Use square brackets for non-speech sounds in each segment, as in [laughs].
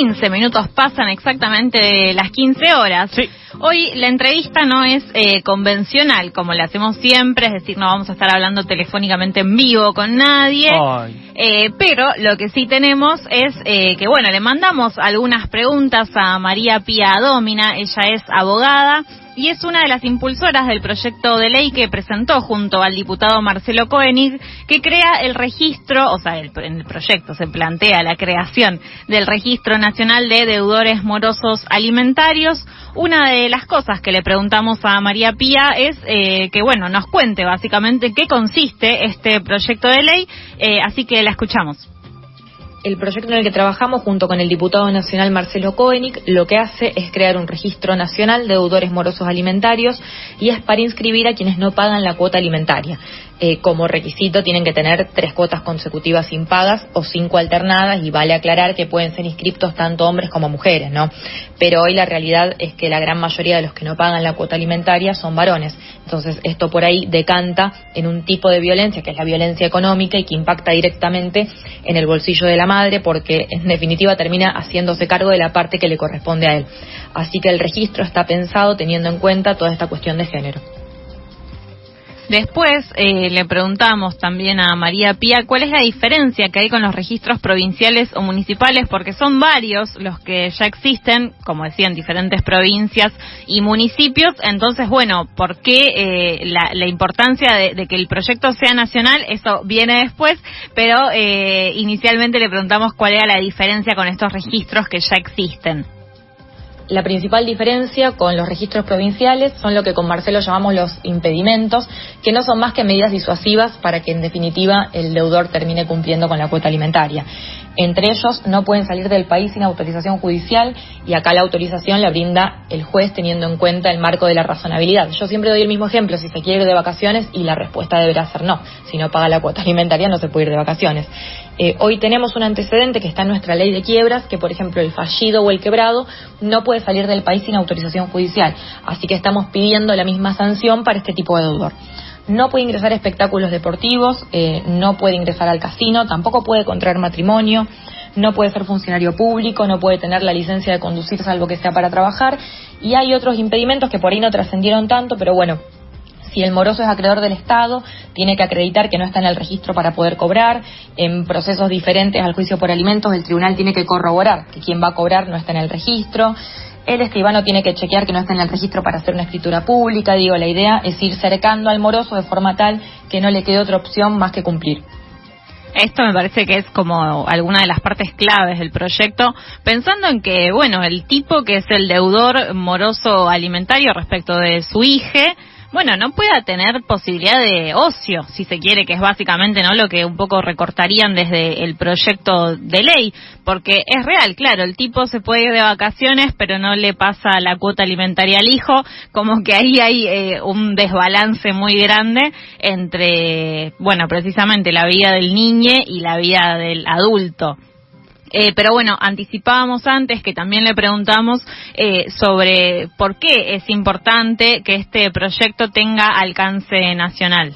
15 minutos pasan exactamente las 15 horas. Hoy la entrevista no es eh, convencional como la hacemos siempre, es decir, no vamos a estar hablando telefónicamente en vivo con nadie. Eh, pero lo que sí tenemos es eh, que, bueno, le mandamos algunas preguntas a María Pía Domina, ella es abogada y es una de las impulsoras del proyecto de ley que presentó junto al diputado Marcelo Koenig, que crea el registro, o sea, en el proyecto se plantea la creación del Registro Nacional de Deudores Morosos Alimentarios. Una de las cosas que le preguntamos a María Pía es eh, que, bueno, nos cuente básicamente qué consiste este proyecto de ley, eh, así que la escuchamos el proyecto en el que trabajamos junto con el diputado nacional Marcelo Koenig lo que hace es crear un registro nacional de deudores morosos alimentarios y es para inscribir a quienes no pagan la cuota alimentaria. Eh, como requisito tienen que tener tres cuotas consecutivas impagas o cinco alternadas y vale aclarar que pueden ser inscriptos tanto hombres como mujeres, ¿no? Pero hoy la realidad es que la gran mayoría de los que no pagan la cuota alimentaria son varones. Entonces esto por ahí decanta en un tipo de violencia que es la violencia económica y que impacta directamente en el bolsillo de la madre porque en definitiva termina haciéndose cargo de la parte que le corresponde a él. Así que el registro está pensado teniendo en cuenta toda esta cuestión de género. Después eh, le preguntamos también a María Pía cuál es la diferencia que hay con los registros provinciales o municipales, porque son varios los que ya existen, como decía, en diferentes provincias y municipios. Entonces, bueno, ¿por qué eh, la, importancia de, que el proyecto sea nacional? Eso viene después, pero eh, inicialmente le preguntamos cuál era la diferencia con estos registros que ya existen. La principal diferencia con los registros provinciales son lo que con Marcelo llamamos los impedimentos, que no son más que medidas disuasivas para que en definitiva el deudor termine cumpliendo con la cuota alimentaria. Entre ellos, no pueden salir del país sin autorización judicial y acá la autorización la brinda el juez teniendo en cuenta el marco de la razonabilidad. Yo siempre doy el mismo ejemplo, si se quiere ir de vacaciones y la respuesta deberá ser no. Si no paga la cuota alimentaria no se puede ir de vacaciones. Eh, hoy tenemos un antecedente que está en nuestra ley de quiebras, que por ejemplo el fallido o el quebrado no puede salir del país sin autorización judicial. Así que estamos pidiendo la misma sanción para este tipo de deudor no puede ingresar a espectáculos deportivos, eh, no puede ingresar al casino, tampoco puede contraer matrimonio, no puede ser funcionario público, no puede tener la licencia de conducir salvo que sea para trabajar. Y hay otros impedimentos que por ahí no trascendieron tanto, pero bueno, si el moroso es acreedor del Estado, tiene que acreditar que no está en el registro para poder cobrar. En procesos diferentes al juicio por alimentos, el tribunal tiene que corroborar que quien va a cobrar no está en el registro. El escribano tiene que chequear que no está en el registro para hacer una escritura pública. Digo, la idea es ir cercando al moroso de forma tal que no le quede otra opción más que cumplir. Esto me parece que es como alguna de las partes claves del proyecto, pensando en que, bueno, el tipo que es el deudor moroso alimentario respecto de su hija, bueno, no pueda tener posibilidad de ocio, si se quiere, que es básicamente no lo que un poco recortarían desde el proyecto de ley, porque es real, claro, el tipo se puede ir de vacaciones, pero no le pasa la cuota alimentaria al hijo, como que ahí hay eh, un desbalance muy grande entre, bueno, precisamente la vida del niño y la vida del adulto. Eh, pero bueno, anticipábamos antes que también le preguntamos eh, sobre por qué es importante que este proyecto tenga alcance nacional.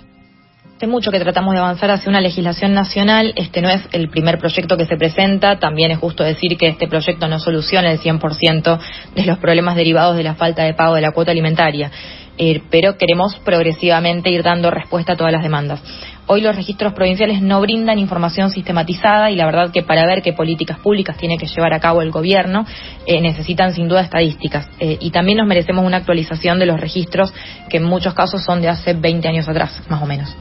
Hace mucho que tratamos de avanzar hacia una legislación nacional. Este no es el primer proyecto que se presenta. También es justo decir que este proyecto no soluciona el 100% de los problemas derivados de la falta de pago de la cuota alimentaria. Eh, pero queremos progresivamente ir dando respuesta a todas las demandas. Hoy los registros provinciales no brindan información sistematizada y la verdad que para ver qué políticas públicas tiene que llevar a cabo el gobierno eh, necesitan sin duda estadísticas. Eh, y también nos merecemos una actualización de los registros que en muchos casos son de hace 20 años atrás, más o menos.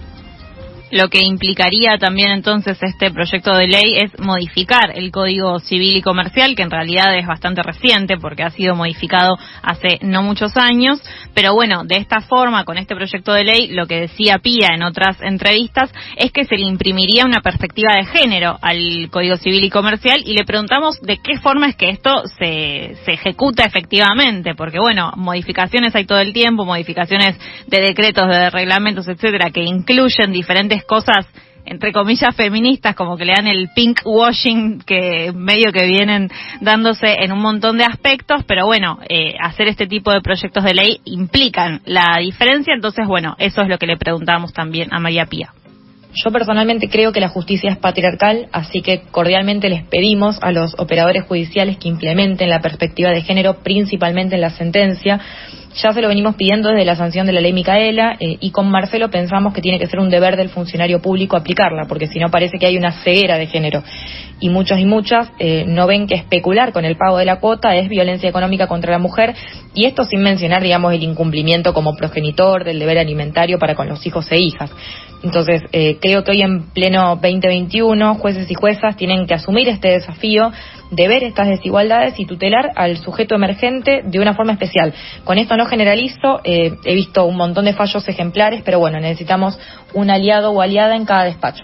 Lo que implicaría también entonces este proyecto de ley es modificar el Código Civil y Comercial, que en realidad es bastante reciente porque ha sido modificado hace no muchos años. Pero bueno, de esta forma, con este proyecto de ley, lo que decía Pía en otras entrevistas es que se le imprimiría una perspectiva de género al Código Civil y Comercial y le preguntamos de qué forma es que esto se, se ejecuta efectivamente, porque bueno, modificaciones hay todo el tiempo, modificaciones de decretos, de reglamentos, etcétera, que incluyen diferentes cosas entre comillas feministas como que le dan el pink washing que medio que vienen dándose en un montón de aspectos pero bueno eh, hacer este tipo de proyectos de ley implican la diferencia entonces bueno eso es lo que le preguntábamos también a María Pía yo personalmente creo que la justicia es patriarcal, así que cordialmente les pedimos a los operadores judiciales que implementen la perspectiva de género principalmente en la sentencia. Ya se lo venimos pidiendo desde la sanción de la ley Micaela eh, y con Marcelo pensamos que tiene que ser un deber del funcionario público aplicarla, porque si no parece que hay una ceguera de género. Y muchos y muchas eh, no ven que especular con el pago de la cuota es violencia económica contra la mujer y esto sin mencionar, digamos, el incumplimiento como progenitor del deber alimentario para con los hijos e hijas. Entonces, eh, creo que hoy en pleno 2021, jueces y juezas tienen que asumir este desafío de ver estas desigualdades y tutelar al sujeto emergente de una forma especial. Con esto no generalizo, eh, he visto un montón de fallos ejemplares, pero bueno, necesitamos un aliado o aliada en cada despacho.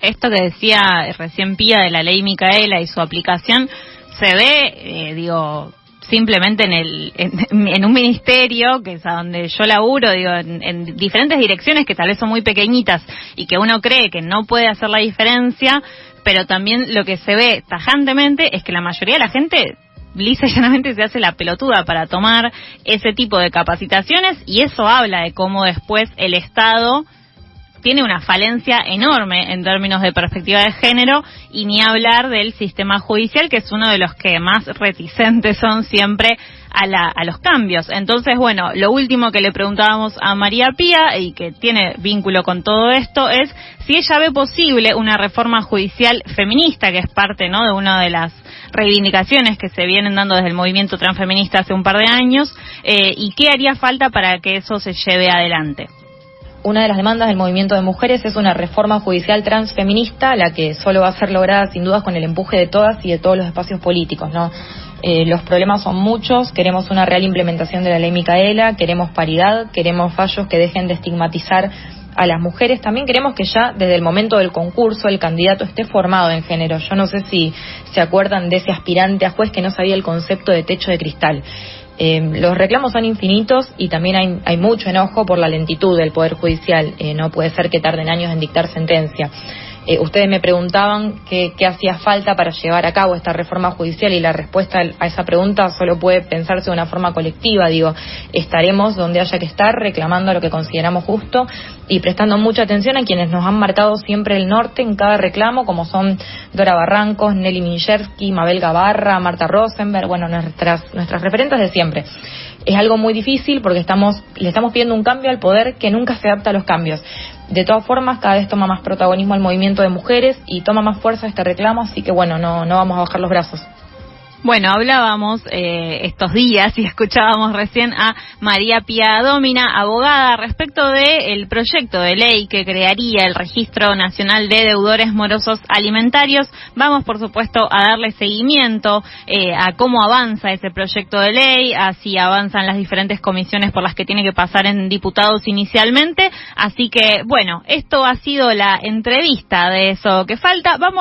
Esto que decía recién Pía de la ley Micaela y su aplicación, se ve, eh, digo, simplemente en, el, en, [laughs] un ministerio, que es a donde yo laburo, digo, en, diferentes direcciones que tal vez son muy pequeñitas y que uno cree que no puede hacer la diferencia, pero también lo que se ve tajantemente es que la mayoría de la gente lisa y llanamente se hace la pelotuda para tomar ese tipo de capacitaciones y eso habla de cómo después el Estado tiene una falencia enorme en términos de perspectiva de género y ni hablar del sistema judicial, que es uno de los que más reticentes son siempre a, a los cambios. Entonces, bueno, lo último que le preguntábamos a María Pía y que tiene vínculo con todo esto es si ella ve posible una reforma judicial feminista, que es parte ¿no? de una de las reivindicaciones que se vienen dando desde el movimiento transfeminista hace un par de años, eh, y qué haría falta para que eso se lleve adelante una de las demandas del movimiento de mujeres es una reforma judicial transfeminista, la que solo va a ser lograda sin dudas con el empuje de todas y de todos los espacios políticos, ¿no? Eh, los problemas son muchos, queremos una real implementación de la ley Micaela, queremos paridad, queremos fallos que dejen de estigmatizar a las mujeres. También queremos que ya desde el momento del concurso el candidato esté formado en género. Yo no sé si se acuerdan de ese aspirante a juez que no sabía el concepto de techo de cristal. Eh, los reclamos son infinitos y también hay, hay, mucho enojo por la lentitud del Poder Judicial. Eh, no puede ser que tarden años en dictar sentencia. Eh, ustedes me preguntaban qué, hacía falta para llevar a cabo esta reforma judicial y la respuesta a esa pregunta solo puede pensarse de una forma colectiva. Digo, estaremos donde haya que estar reclamando lo que consideramos justo y prestando mucha atención a quienes nos han marcado siempre el norte en cada reclamo, como son Dora Barrancos, Nelly Minchersky, Mabel Gavarra, Marta Rosenberg, bueno, nuestras, nuestras referentes de siempre es algo muy difícil porque estamos, le estamos pidiendo un cambio al poder que nunca se adapta a los cambios. De todas formas, cada vez toma más protagonismo el movimiento de mujeres y toma más fuerza este reclamo, así que bueno, no, no vamos a bajar los brazos. Bueno, hablábamos eh, estos días y [laughs] escuchábamos recién a María Pia Domina, abogada, respecto del proyecto de ley que crearía el Registro Nacional de Deudores Morosos Alimentarios. Vamos, por supuesto, a darle seguimiento eh, a cómo avanza ese proyecto de ley, así avanzan las diferentes comisiones por las que tiene que pasar en diputados inicialmente. Así que, bueno, esto ha sido la entrevista de eso que falta. Vamos